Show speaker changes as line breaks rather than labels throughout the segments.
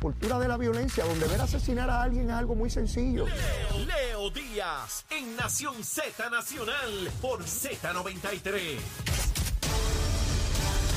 cultura de la violencia, donde ver asesinar a alguien es algo muy sencillo.
Leo, Leo Díaz en Nación Z Nacional por Z93.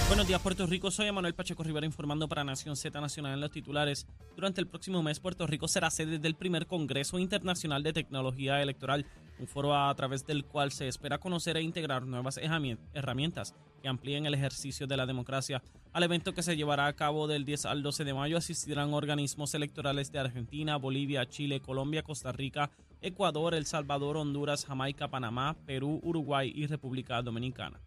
Buenos días, Puerto Rico. Soy Manuel Pacheco Rivera informando para Nación Z Nacional en los titulares. Durante el próximo mes, Puerto Rico será sede del primer Congreso Internacional de Tecnología Electoral, un foro a través del cual se espera conocer e integrar nuevas herramientas que amplíen el ejercicio de la democracia. Al evento que se llevará a cabo del 10 al 12 de mayo asistirán organismos electorales de Argentina, Bolivia, Chile, Colombia, Costa Rica, Ecuador, El Salvador, Honduras, Jamaica, Panamá, Perú, Uruguay y República Dominicana.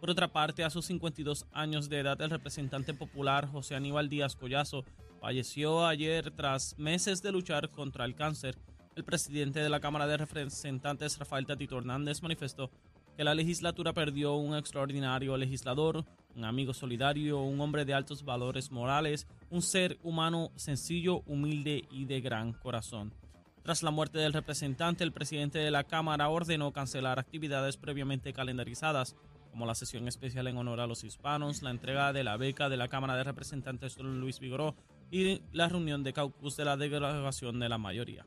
Por otra parte, a sus 52 años de edad, el representante popular José Aníbal Díaz Collazo falleció ayer tras meses de luchar contra el cáncer. El presidente de la Cámara de Representantes, Rafael Tatito Hernández, manifestó que la legislatura perdió un extraordinario legislador, un amigo solidario, un hombre de altos valores morales, un ser humano sencillo, humilde y de gran corazón. Tras la muerte del representante, el presidente de la Cámara ordenó cancelar actividades previamente calendarizadas como la sesión especial en honor a los hispanos, la entrega de la beca de la Cámara de Representantes Luis Vigoró y la reunión de caucus de la delegación de la mayoría.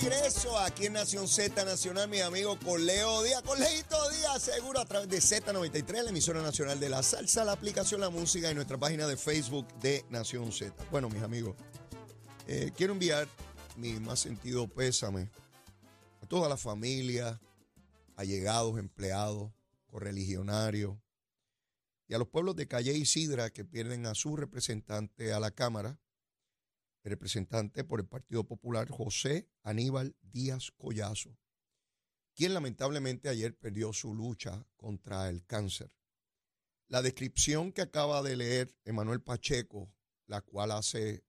regreso aquí en Nación Z Nacional, mi amigo con Leo Díaz, con Leito Díaz, seguro a través de Z93, la emisora nacional de la salsa, la aplicación La Música y nuestra página de Facebook de Nación Z. Bueno, mis amigos, eh, quiero enviar mi más sentido pésame a toda la familia, allegados, empleados, correligionarios y a los pueblos de Calle y Sidra que pierden a su representante a la Cámara representante por el Partido Popular, José Aníbal Díaz Collazo, quien lamentablemente ayer perdió su lucha contra el cáncer. La descripción que acaba de leer Emanuel Pacheco, la cual hace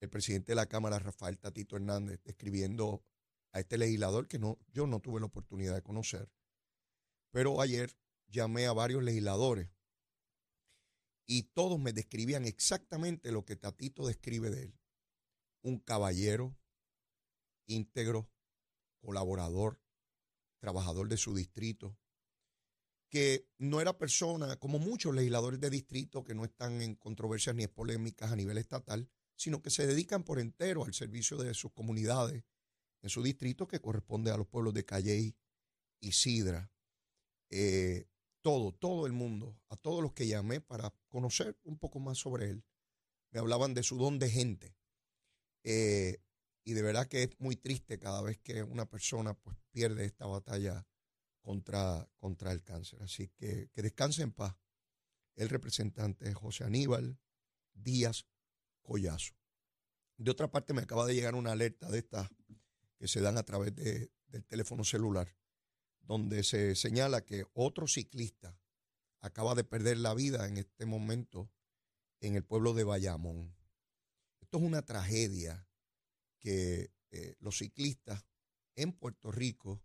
el presidente de la Cámara, Rafael Tatito Hernández, describiendo a este legislador que no, yo no tuve la oportunidad de conocer, pero ayer llamé a varios legisladores y todos me describían exactamente lo que Tatito describe de él un caballero íntegro, colaborador, trabajador de su distrito, que no era persona como muchos legisladores de distrito que no están en controversias ni en polémicas a nivel estatal, sino que se dedican por entero al servicio de sus comunidades en su distrito que corresponde a los pueblos de Calley y Sidra. Eh, todo, todo el mundo, a todos los que llamé para conocer un poco más sobre él, me hablaban de su don de gente, eh, y de verdad que es muy triste cada vez que una persona pues, pierde esta batalla contra, contra el cáncer. Así que que descanse en paz el representante José Aníbal Díaz Collazo. De otra parte, me acaba de llegar una alerta de estas que se dan a través de, del teléfono celular, donde se señala que otro ciclista acaba de perder la vida en este momento en el pueblo de Bayamón. Esto es una tragedia que eh, los ciclistas en Puerto Rico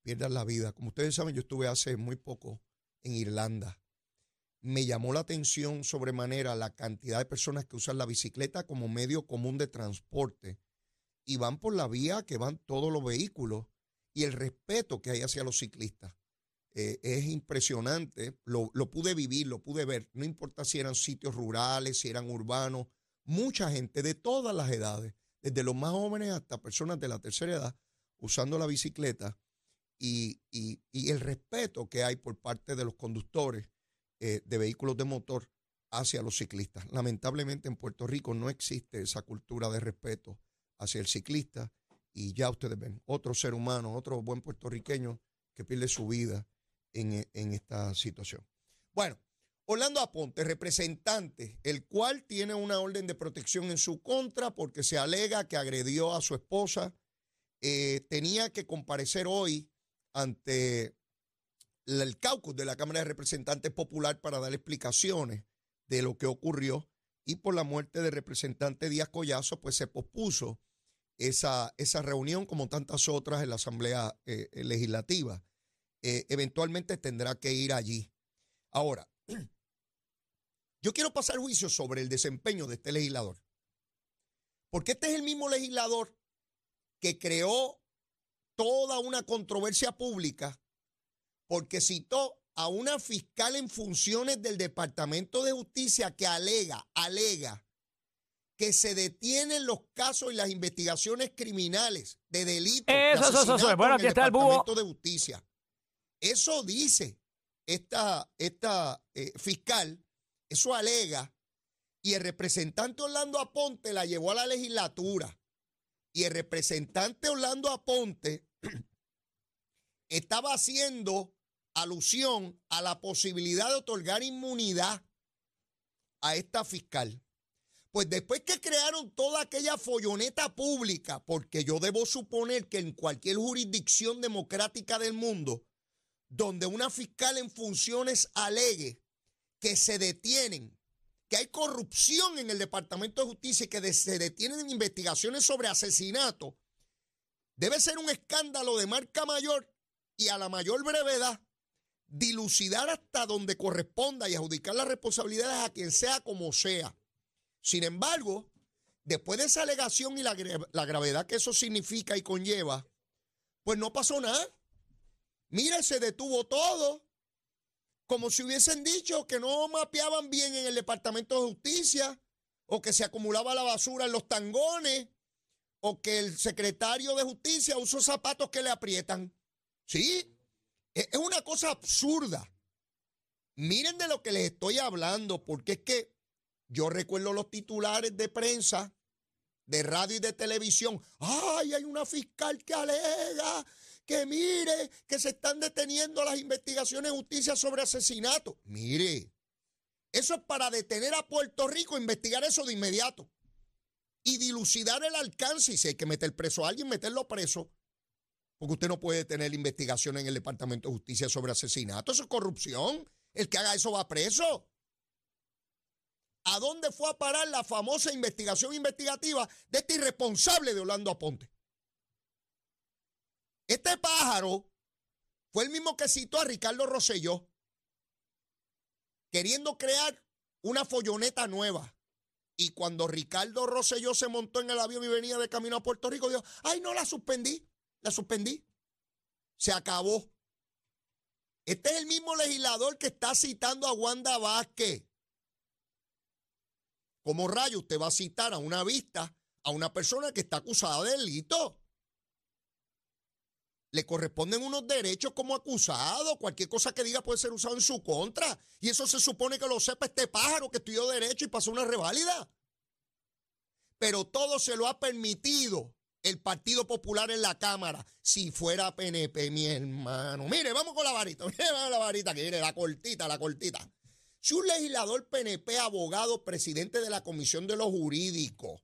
pierdan la vida. Como ustedes saben, yo estuve hace muy poco en Irlanda. Me llamó la atención sobremanera la cantidad de personas que usan la bicicleta como medio común de transporte y van por la vía que van todos los vehículos y el respeto que hay hacia los ciclistas. Eh, es impresionante, lo, lo pude vivir, lo pude ver, no importa si eran sitios rurales, si eran urbanos, mucha gente de todas las edades, desde los más jóvenes hasta personas de la tercera edad, usando la bicicleta y, el respeto que hay por parte de los conductores eh, de vehículos de motor hacia los ciclistas. Lamentablemente en Puerto Rico no existe esa cultura de respeto hacia el ciclista y ya ustedes ven, otro ser humano, otro buen puertorriqueño que pierde su vida en, en esta situación. Bueno, Orlando Aponte, representante, el cual tiene una orden de protección en su contra porque se alega que agredió a su esposa, eh, tenía que comparecer hoy ante el caucus de la Cámara de Representantes Popular para dar explicaciones de lo que ocurrió y por la muerte del representante Díaz Collazo, pues se pospuso esa, esa reunión como tantas otras en la Asamblea eh, Legislativa. Eh, eventualmente tendrá que ir allí Ahora, yo quiero pasar juicio sobre el desempeño de este legislador. Porque este es el mismo legislador que creó toda una controversia pública porque citó a una fiscal en funciones del Departamento de Justicia que alega, alega que se detienen los casos y las investigaciones criminales de delitos
Eso, eso, eso, eso.
de
Bueno,
en
aquí está el búho.
Departamento de Justicia. Eso dice esta, esta eh, fiscal, eso alega, y el representante Orlando Aponte la llevó a la legislatura. Y el representante Orlando Aponte estaba haciendo alusión a la posibilidad de otorgar inmunidad a esta fiscal. Pues después que crearon toda aquella folloneta pública, porque yo debo suponer que en cualquier jurisdicción democrática del mundo, donde una fiscal en funciones alegue que se detienen, que hay corrupción en el Departamento de Justicia y que se detienen investigaciones sobre asesinato, debe ser un escándalo de marca mayor y a la mayor brevedad dilucidar hasta donde corresponda y adjudicar las responsabilidades a quien sea como sea. Sin embargo, después de esa alegación y la, la gravedad que eso significa y conlleva, pues no pasó nada. Mire, se detuvo todo. Como si hubiesen dicho que no mapeaban bien en el Departamento de Justicia, o que se acumulaba la basura en los tangones, o que el secretario de Justicia usó zapatos que le aprietan. Sí, es es una cosa absurda. Miren de lo que les estoy hablando, porque es que yo recuerdo los titulares de prensa, de radio y de televisión. ¡Ay, hay una fiscal que alega que mire que se están deteniendo las investigaciones de justicia sobre asesinatos! Mire, eso es para detener a Puerto Rico, investigar eso de inmediato y dilucidar el alcance. Y si hay que meter preso a alguien, meterlo preso. Porque usted no puede tener investigación en el Departamento de Justicia sobre asesinato. Eso es corrupción. El que haga eso va preso. ¿A dónde fue a parar la famosa investigación investigativa de este irresponsable de Orlando Aponte? Este pájaro fue el mismo que citó a Ricardo Rosselló, queriendo crear una folloneta nueva. Y cuando Ricardo Rosselló se montó en el avión y venía de camino a Puerto Rico, dijo, ay, no, la suspendí, la suspendí. Se acabó. Este es el mismo legislador que está citando a Wanda Vázquez. Como rayo usted va a citar a una vista a una persona que está acusada de delito? Le corresponden unos derechos como acusado. Cualquier cosa que diga puede ser usado en su contra. Y eso se supone que lo sepa este pájaro que estudió derecho y pasó una reválida. Pero todo se lo ha permitido el Partido Popular en la Cámara. Si fuera PNP, mi hermano. Mire, vamos con la varita. Mire, vamos la varita, que la cortita, la cortita. Si un legislador PNP, abogado, presidente de la Comisión de los Jurídicos,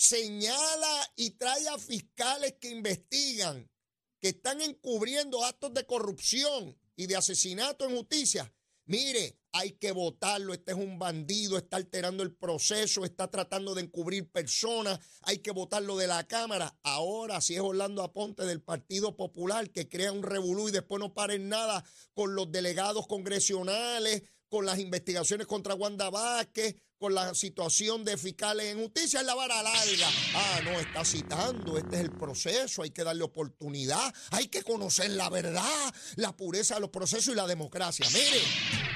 señala y trae a fiscales que investigan, que están encubriendo actos de corrupción y de asesinato en justicia, mire, hay que votarlo, este es un bandido, está alterando el proceso, está tratando de encubrir personas, hay que votarlo de la Cámara. Ahora, si es Orlando Aponte del Partido Popular que crea un revolú y después no paren nada con los delegados congresionales, con las investigaciones contra Wanda Vázquez, con la situación de fiscales en justicia, es la vara larga. Ah, no, está citando, este es el proceso, hay que darle oportunidad, hay que conocer la verdad, la pureza de los procesos y la democracia. Mire,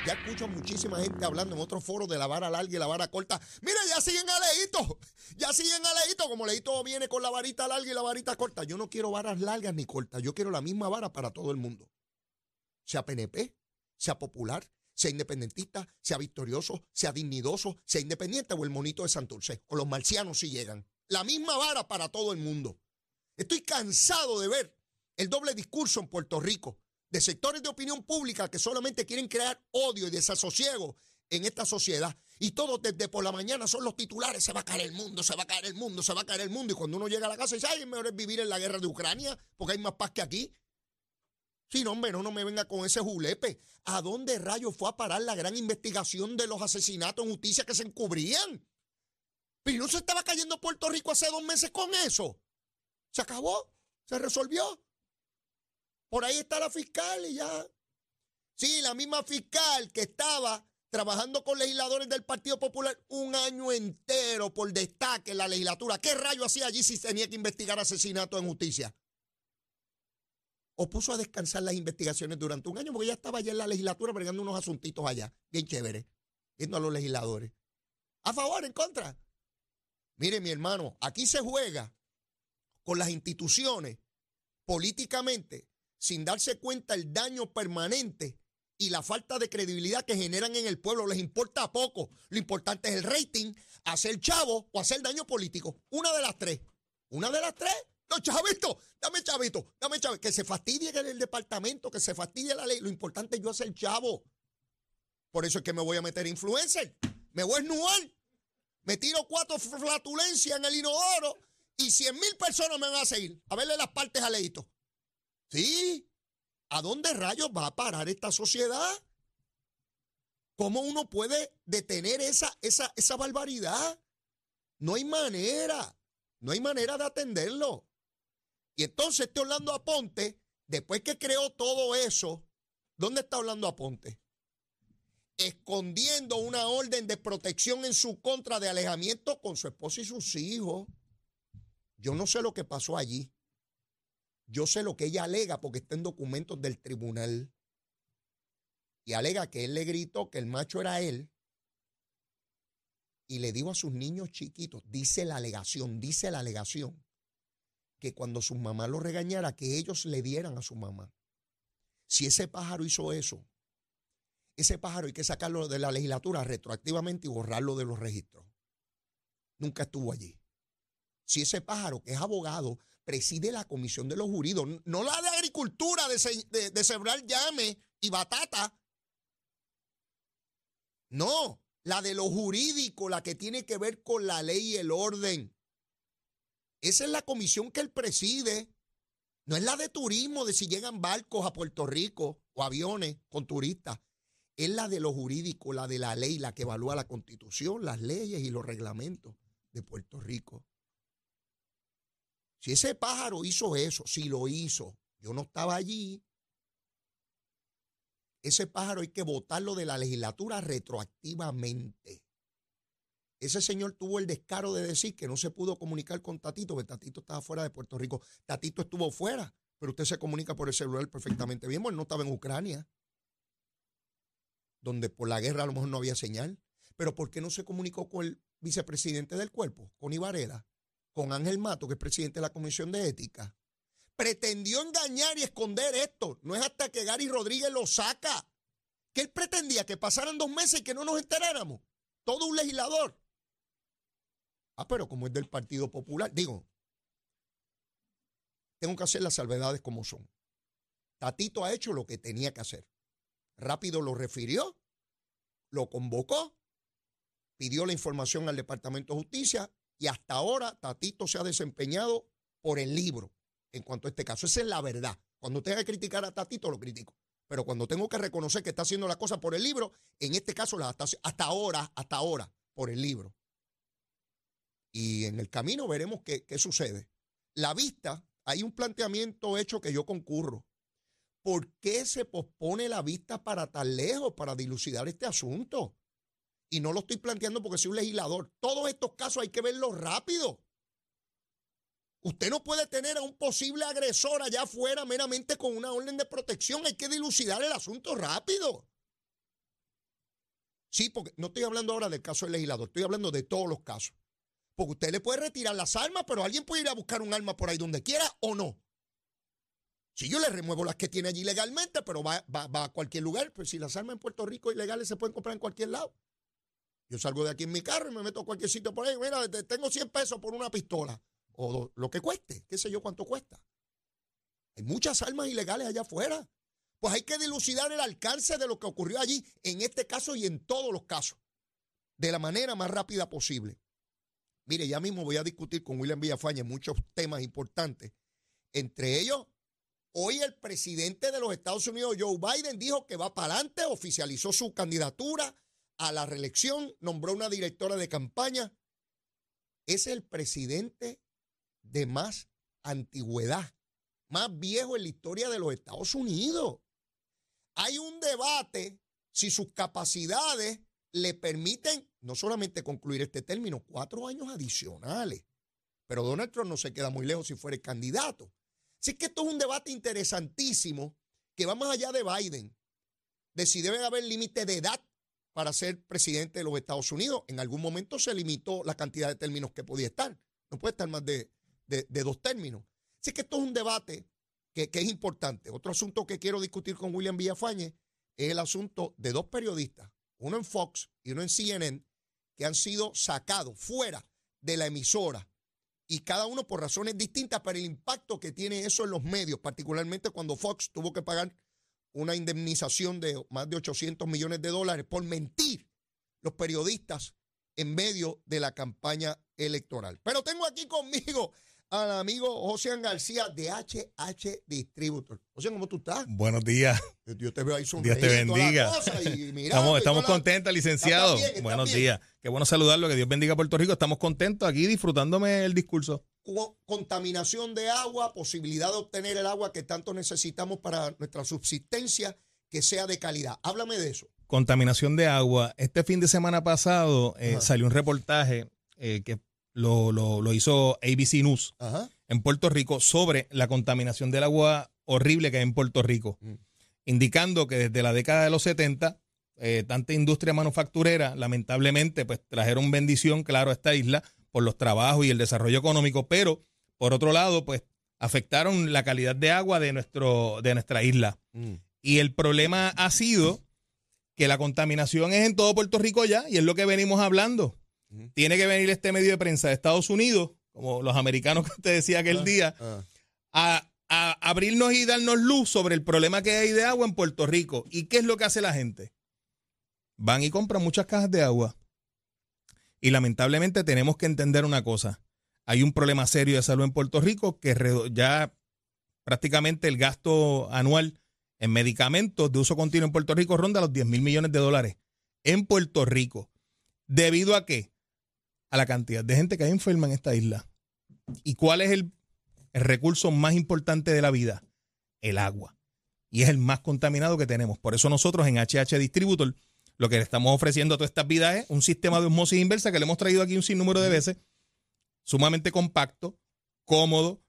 ya escucho muchísima gente hablando en otros foros de la vara larga y la vara corta. Mire, ya siguen a ya siguen a Leito, como Leito viene con la varita larga y la varita corta. Yo no quiero varas largas ni cortas, yo quiero la misma vara para todo el mundo. Sea PNP, sea popular, sea independentista, sea victorioso, sea dignidoso, sea independiente o el monito de Santurce, o los marcianos si llegan. La misma vara para todo el mundo. Estoy cansado de ver el doble discurso en Puerto Rico de sectores de opinión pública que solamente quieren crear odio y desasosiego en esta sociedad. Y todos desde por la mañana son los titulares, se va a caer el mundo, se va a caer el mundo, se va a caer el mundo. Y cuando uno llega a la casa dice, ay, mejor es vivir en la guerra de Ucrania, porque hay más paz que aquí. Sí, no, hombre, no, no me venga con ese julepe. ¿A dónde rayos fue a parar la gran investigación de los asesinatos en justicia que se encubrían? Pero no se estaba cayendo Puerto Rico hace dos meses con eso. Se acabó, se resolvió. Por ahí está la fiscal y ya. Sí, la misma fiscal que estaba trabajando con legisladores del Partido Popular un año entero por destaque en la legislatura. ¿Qué rayo hacía allí si tenía que investigar asesinato en justicia? O puso a descansar las investigaciones durante un año porque ya estaba allá en la legislatura bregando unos asuntitos allá, bien chévere, viendo a los legisladores. ¿A favor, en contra? Mire, mi hermano, aquí se juega con las instituciones políticamente sin darse cuenta el daño permanente y la falta de credibilidad que generan en el pueblo. Les importa poco. Lo importante es el rating, hacer chavo o hacer daño político. Una de las tres. Una de las tres. No, chavito, dame chavito, dame chavito. Que se fastidie en el departamento, que se fastidie la ley. Lo importante es yo hacer chavo. Por eso es que me voy a meter influencer. Me voy a esnuar. Me tiro cuatro flatulencias en el inodoro y cien mil personas me van a seguir a verle las partes a Leito. Sí. ¿A dónde rayos va a parar esta sociedad? ¿Cómo uno puede detener esa, esa, esa barbaridad? No hay manera. No hay manera de atenderlo. Y entonces este Orlando Aponte, después que creó todo eso, ¿dónde está Orlando Aponte? Escondiendo una orden de protección en su contra de alejamiento con su esposa y sus hijos. Yo no sé lo que pasó allí. Yo sé lo que ella alega porque está en documentos del tribunal. Y alega que él le gritó que el macho era él. Y le dijo a sus niños chiquitos, dice la alegación, dice la alegación, que cuando su mamá lo regañara, que ellos le dieran a su mamá. Si ese pájaro hizo eso, ese pájaro hay que sacarlo de la legislatura retroactivamente y borrarlo de los registros. Nunca estuvo allí si ese pájaro que es abogado preside la comisión de los juridos, no la de agricultura, de, de, llame y batata. No, la de lo jurídico, la que tiene que ver con la ley y el orden. Esa es la comisión que él preside. No es la de turismo, de si llegan barcos a Puerto Rico o aviones con turistas. Es la de lo jurídico, la de la ley, la que evalúa la constitución, las leyes y los reglamentos de Puerto Rico. Si ese pájaro hizo eso, si lo hizo, yo no estaba allí, ese pájaro hay que votarlo de la legislatura retroactivamente. Ese señor tuvo el descaro de decir que no se pudo comunicar con Tatito, porque Tatito estaba fuera de Puerto Rico. Tatito estuvo fuera, pero usted se comunica por el celular perfectamente bien, porque no estaba en Ucrania, donde por la guerra a lo mejor no había señal. Pero ¿por qué no se comunicó con el vicepresidente del cuerpo, con Ibarela? con Ángel Mato, que es presidente de la Comisión de Ética, pretendió engañar y esconder esto. No es hasta que Gary Rodríguez lo saca. Que él pretendía que pasaran dos meses y que no nos enteráramos. Todo un legislador. Ah, pero como es del Partido Popular, digo, tengo que hacer las salvedades como son. Tatito ha hecho lo que tenía que hacer. Rápido lo refirió, lo convocó, pidió la información al Departamento de Justicia, y hasta ahora Tatito se ha desempeñado por el libro en cuanto a este caso. Esa es la verdad. Cuando tenga que criticar a Tatito, lo critico. Pero cuando tengo que reconocer que está haciendo la cosa por el libro, en este caso la hasta, hasta ahora, hasta ahora, por el libro. Y en el camino veremos qué, qué sucede. La vista, hay un planteamiento hecho que yo concurro. ¿Por qué se pospone la vista para tan lejos, para dilucidar este asunto? Y no lo estoy planteando porque soy un legislador. Todos estos casos hay que verlos rápido. Usted no puede tener a un posible agresor allá afuera meramente con una orden de protección. Hay que dilucidar el asunto rápido. Sí, porque no estoy hablando ahora del caso del legislador, estoy hablando de todos los casos. Porque usted le puede retirar las armas, pero alguien puede ir a buscar un arma por ahí donde quiera o no. Si yo le remuevo las que tiene allí legalmente, pero va, va a cualquier lugar, pues si las armas en Puerto Rico ilegales se pueden comprar en cualquier lado. Yo salgo de aquí en mi carro y me meto a cualquier sitio por ahí. Mira, tengo 100 pesos por una pistola. O lo que cueste. Qué sé yo cuánto cuesta. Hay muchas armas ilegales allá afuera. Pues hay que dilucidar el alcance de lo que ocurrió allí, en este caso y en todos los casos, de la manera más rápida posible. Mire, ya mismo voy a discutir con William Villafaña muchos temas importantes. Entre ellos, hoy el presidente de los Estados Unidos, Joe Biden, dijo que va para adelante, oficializó su candidatura a la reelección, nombró una directora de campaña. Es el presidente de más antigüedad, más viejo en la historia de los Estados Unidos. hay un debate si sus capacidades le permiten no solamente concluir este término, cuatro años adicionales. Pero Donald Trump no se queda muy lejos si fuera candidato. Así que esto es un debate interesantísimo que va más allá de Biden, de si debe haber límite de edad para ser presidente de los Estados Unidos. En algún momento se limitó la cantidad de términos que podía estar. No puede estar más de, dos términos. Así que esto es un debate que, que, es importante. Otro asunto que quiero discutir con William Villafañe es el asunto de dos periodistas, uno en Fox y uno en CNN, que han sido sacados fuera de la emisora y cada uno por razones distintas, pero el impacto que tiene eso en los medios, particularmente cuando Fox tuvo que pagar una indemnización de más de 800 millones de dólares por mentir los periodistas en medio de la campaña electoral. Pero tengo aquí conmigo al amigo José García de HH Distributor. José, ¿cómo tú estás?
Buenos días.
Yo te veo ahí
Dios te bendiga. estamos estamos contentos, licenciado. Buenos días. Qué bueno saludarlo. Que Dios bendiga a Puerto Rico. Estamos contentos aquí disfrutándome el discurso.
Contaminación de agua, posibilidad de obtener el agua que tanto necesitamos para nuestra subsistencia, que sea de calidad. Háblame de eso.
Contaminación de agua. Este fin de semana pasado eh, salió un reportaje eh, que lo, lo, hizo ABC News en Puerto Rico sobre la contaminación del agua horrible que hay en Puerto Rico, mm. indicando que desde la década de los 70, eh, tanta industria manufacturera, lamentablemente, pues trajeron bendición, claro, a esta isla por los trabajos y el desarrollo económico, pero por otro lado, pues afectaron la calidad de agua de, nuestro, de nuestra isla. Mm. Y el problema ha sido que la contaminación es en todo Puerto Rico ya, y es lo que venimos hablando. Tiene que venir este medio de prensa de Estados Unidos, como los americanos que usted decía aquel ah, día, ah. A, abrirnos y darnos luz sobre el problema que hay de agua en Puerto Rico. ¿Y qué es lo que hace la gente? Van y compran muchas cajas de agua. Y lamentablemente tenemos que entender una cosa. Hay un problema serio de salud en Puerto Rico que ya prácticamente el gasto anual en medicamentos de uso continuo en Puerto Rico ronda los 10 mil millones de dólares. En Puerto Rico. ¿Debido a qué? A la cantidad de gente que hay enferma en esta isla. ¿Y cuál es el, recurso más importante de la vida? El agua. Y es el más contaminado que tenemos. Por eso nosotros en HH Distributor lo que le estamos ofreciendo a todas estas vidas es un sistema de osmosis inversa que le hemos traído aquí un sinnúmero de veces, sumamente compacto, cómodo,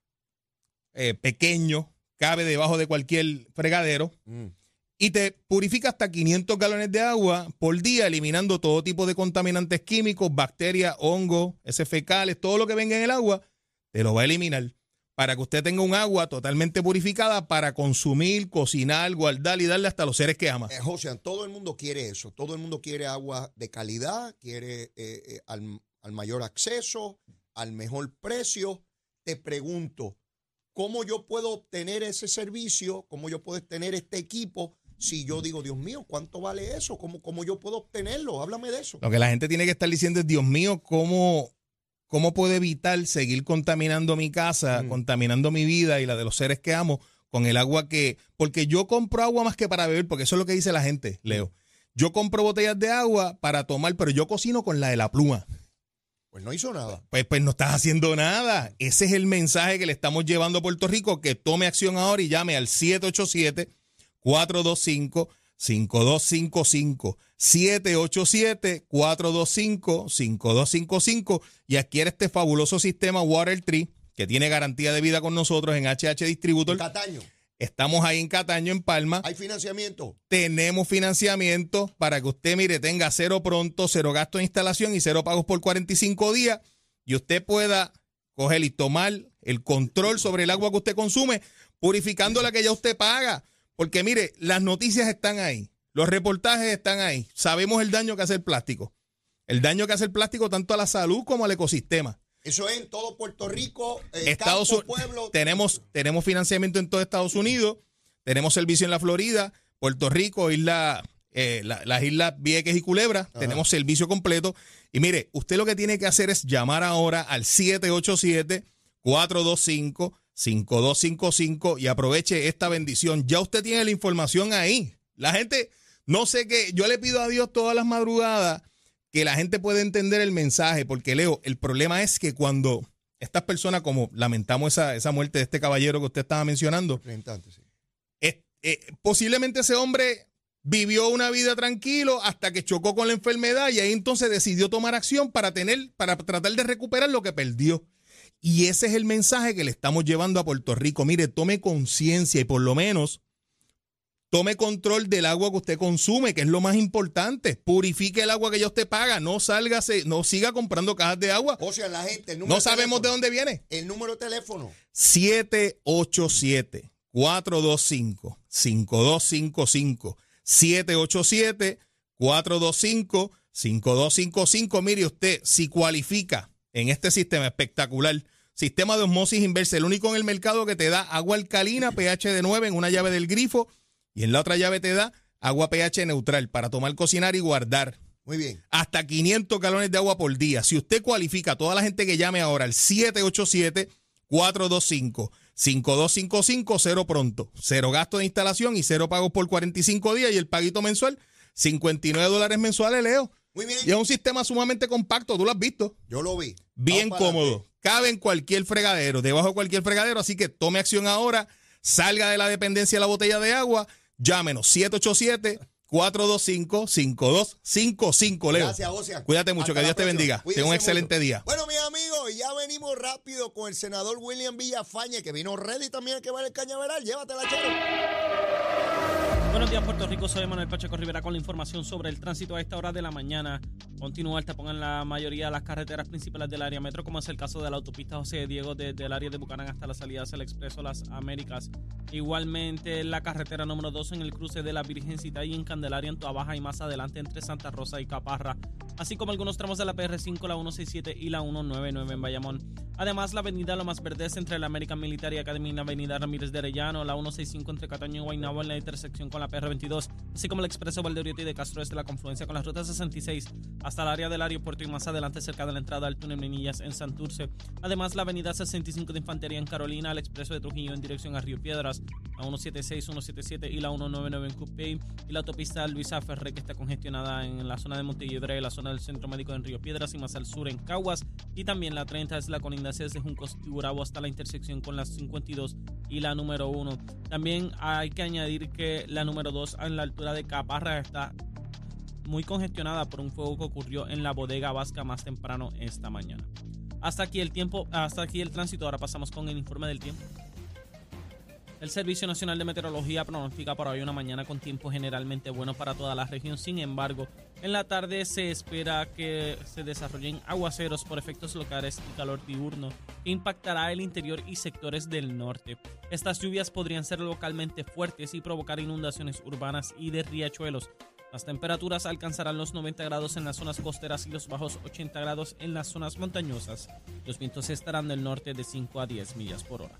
eh, pequeño, cabe debajo de cualquier fregadero. Mm y te purifica hasta 500 galones de agua por día, eliminando todo tipo de contaminantes químicos, bacterias, hongos, heces fecales, todo lo que venga en el agua, te lo va a eliminar para que usted tenga un agua totalmente purificada para consumir, cocinar, guardar y darle hasta los seres que ama.
Eh, José, todo el mundo quiere eso, todo el mundo quiere agua de calidad, quiere eh, eh, al, al mayor acceso, al mejor precio. Te pregunto, ¿cómo yo puedo obtener ese servicio? ¿Cómo yo puedo obtener este equipo? Si yo digo, Dios mío, ¿cuánto vale eso? ¿Cómo, cómo yo puedo obtenerlo? Háblame de eso.
Lo que la gente tiene que estar diciendo es, Dios mío, ¿cómo, cómo puedo evitar seguir contaminando mi casa, mm. contaminando mi vida y la de los seres que amo con el agua que... Porque yo compro agua más que para beber, porque eso es lo que dice la gente, Leo. Yo compro botellas de agua para tomar, pero yo cocino con la de la pluma.
Pues no hizo nada.
Pues, pues no estás haciendo nada. Ese es el mensaje que le estamos llevando a Puerto Rico, que tome acción ahora y llame al 787 425-5255. 787-425-5255 y adquiere este fabuloso sistema Water Tree que tiene garantía de vida con nosotros en HH Distributor.
Cataño.
Estamos ahí en Cataño, en Palma.
¿Hay financiamiento?
Tenemos financiamiento para que usted, mire, tenga cero pronto, cero gasto de instalación y cero pagos por 45 días y usted pueda coger y tomar el control sobre el agua que usted consume, purificando la que ya usted paga. Porque mire, las noticias están ahí, los reportajes están ahí. Sabemos el daño que hace el plástico. El daño que hace el plástico tanto a la salud como al ecosistema.
Eso es en todo Puerto Rico,
Estados Unidos. Tenemos, tenemos financiamiento en todo Estados Unidos, tenemos servicio en la Florida, Puerto Rico, isla, eh, las islas Vieques y Culebra, tenemos servicio completo. Y mire, usted lo que tiene que hacer es llamar ahora al 787 425 5255 y aproveche esta bendición. Ya usted tiene la información ahí. La gente, no sé qué, yo le pido a Dios todas las madrugadas que la gente pueda entender el mensaje, porque Leo, el problema es que cuando estas personas, como lamentamos esa, esa muerte de este caballero que usted estaba mencionando, eh, posiblemente ese hombre vivió una vida tranquilo hasta que chocó con la enfermedad y ahí entonces decidió tomar acción para tener, para tratar de recuperar lo que perdió. Y ese es el mensaje que le estamos llevando a Puerto Rico. Mire, tome conciencia y por lo menos tome control del agua que usted consume, que es lo más importante. Purifique el agua que ya usted paga. No salga, no siga comprando cajas de agua.
O sea, la gente.
no sabemos de dónde viene.
El número de teléfono.
787 425 5255 787 425 5255. Mire usted, si cualifica en este sistema espectacular, sistema de osmosis inversa, el único en el mercado que te da agua alcalina, pH de 9 en una llave del grifo y en la otra llave te da agua pH neutral para tomar, cocinar y guardar.
Muy bien.
Hasta 500 galones de agua por día. Si usted cualifica, toda la gente que llame ahora al 787 425 5255, cero pronto. Cero gasto de instalación y cero pagos por 45 días y el paguito mensual, 59 dólares mensuales, Leo.
Muy bien.
Y es un sistema sumamente compacto, tú lo has visto.
Yo lo vi.
Bien cómodo. Cabe en cualquier fregadero, debajo de cualquier fregadero, así que tome acción ahora, salga de la dependencia de la botella de agua, llámenos 787 425-5255, Leo.
Gracias, Ocean.
Cuídate mucho, que Dios te bendiga. Ten un excelente día.
Bueno, mis amigos, ya venimos rápido con el senador William Villafañe, que vino ready también que va el cañaveral. Llévatela, chero.
Buenos días, Puerto Rico. Soy Manuel Pacheco Rivera con la información sobre el tránsito a esta hora de la mañana. Continúa el tapón en la mayoría de las carreteras principales del área metro, como es el caso de la autopista José Diego desde el área de Bucanán hasta la salida hacia el Expreso Las Américas. Igualmente la carretera número 2 en el cruce de la Virgencita y en Candelaria en Baja y más adelante entre Santa Rosa y Caparra, así como algunos tramos de la PR5, la 167 y la 199 en Bayamón. Además, la avenida Lo Más Verdes entre la American Military Academy y la avenida Ramírez de Arellano, la 165 entre Cataño y Guaynabo en la intersección con la PR22, así como el expreso Valdeoriotti de Castro desde la confluencia con la ruta 66 hasta el área del aeropuerto y más adelante cerca de la entrada al túnel Menillas en Santurce. Además, la avenida 65 de Infantería en Carolina, el expreso de Trujillo en dirección a Río Piedras, la 176, 177 y la 199 en Cupey y la autopista Luisa Ferré que está congestionada en la zona de Montelledre, la zona del Centro Médico en Río Piedras y más al sur en Caguas y también la 30 es la colindancia desde Juncos y Gurabo hasta la intersección con la 52 y la número 1. También hay que añadir que la número 2 en la altura de Caparra está muy congestionada por un fuego que ocurrió en la bodega vasca más temprano esta mañana. Hasta aquí el tiempo, hasta aquí el tránsito. Ahora pasamos con el informe del tiempo. El Servicio Nacional de Meteorología pronostica para hoy una mañana con tiempo generalmente bueno para toda la región. Sin embargo, en la tarde se espera que se desarrollen aguaceros por efectos locales y calor diurno que impactará el interior y sectores del norte. Estas lluvias podrían ser localmente fuertes y provocar inundaciones urbanas y de riachuelos. Las temperaturas alcanzarán los 90 grados en las zonas costeras y los bajos 80 grados en las zonas montañosas. Los vientos estarán del norte de 5 a 10 millas por hora.